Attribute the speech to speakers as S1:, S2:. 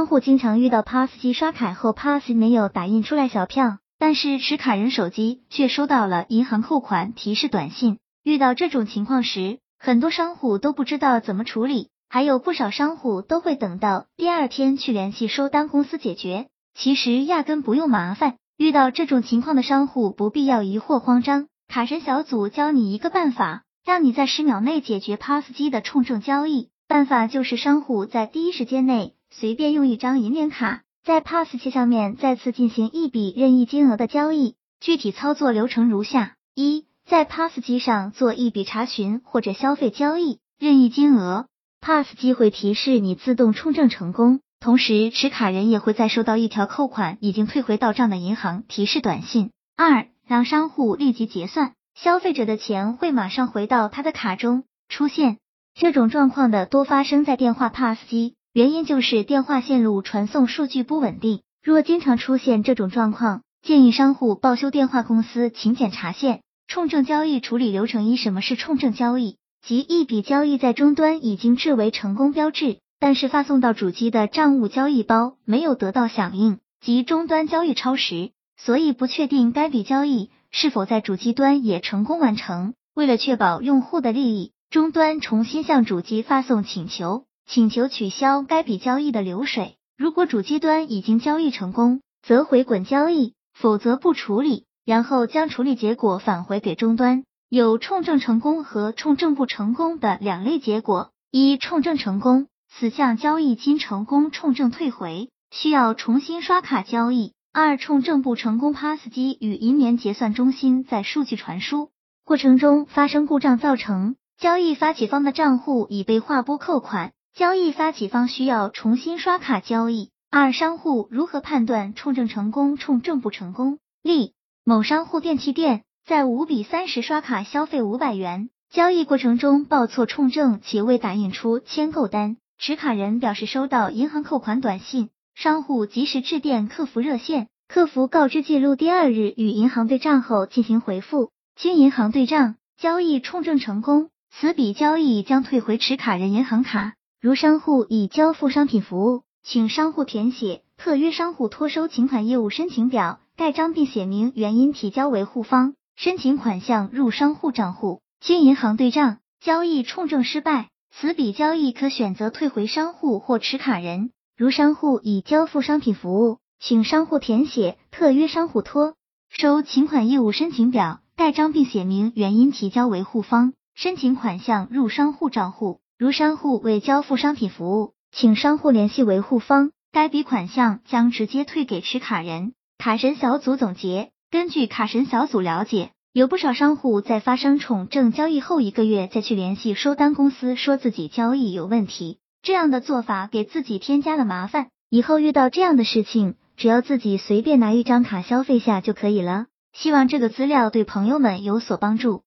S1: 商户经常遇到 POS 机刷卡后，POS 没有打印出来小票，但是持卡人手机却收到了银行扣款提示短信。遇到这种情况时，很多商户都不知道怎么处理，还有不少商户都会等到第二天去联系收单公司解决。其实压根不用麻烦。遇到这种情况的商户不必要疑惑慌张，卡神小组教你一个办法，让你在十秒内解决 POS 机的冲证交易。办法就是商户在第一时间内随便用一张银联卡，在 POS 机上面再次进行一笔任意金额的交易。具体操作流程如下：一，在 POS 机上做一笔查询或者消费交易，任意金额，POS 机会提示你自动充证成功。同时，持卡人也会再收到一条扣款已经退回到账的银行提示短信。二，让商户立即结算，消费者的钱会马上回到他的卡中。出现这种状况的多发生在电话 POS 机，原因就是电话线路传送数据不稳定。若经常出现这种状况，建议商户报修电话公司请检查线。冲证交易处理流程一，什么是冲证交易？即一笔交易在终端已经至为成功标志。但是发送到主机的账务交易包没有得到响应，即终端交易超时，所以不确定该笔交易是否在主机端也成功完成。为了确保用户的利益，终端重新向主机发送请求，请求取消该笔交易的流水。如果主机端已经交易成功，则回滚交易，否则不处理，然后将处理结果返回给终端。有冲证成功和冲证不成功的两类结果，一冲证成功。此项交易经成功冲证退回，需要重新刷卡交易。二、冲证不成功，POS 机与银联结算中心在数据传输过程中发生故障，造成交易发起方的账户已被划拨扣款，交易发起方需要重新刷卡交易。二、商户如何判断冲证成功、冲证不成功？例：某商户电器店在五比三十刷卡消费五百元，交易过程中报错冲证且未打印出签购单。持卡人表示收到银行扣款短信，商户及时致电客服热线，客服告知记录第二日与银行对账后进行回复，经银行对账，交易冲证成功，此笔交易将退回持卡人银行卡。如商户已交付商品服务，请商户填写特约商户托收请款业务申请表，盖章并写明原因，提交维护方，申请款项入商户账户，经银行对账，交易冲证失败。此笔交易可选择退回商户或持卡人。如商户已交付商品服务，请商户填写特约商户托收请款业务申请表，盖章并写明原因，提交维护方，申请款项入商户账户。如商户未交付商品服务，请商户联系维护方，该笔款项将直接退给持卡人。卡神小组总结：根据卡神小组了解。有不少商户在发生冲证交易后一个月再去联系收单公司，说自己交易有问题，这样的做法给自己添加了麻烦。以后遇到这样的事情，只要自己随便拿一张卡消费下就可以了。希望这个资料对朋友们有所帮助。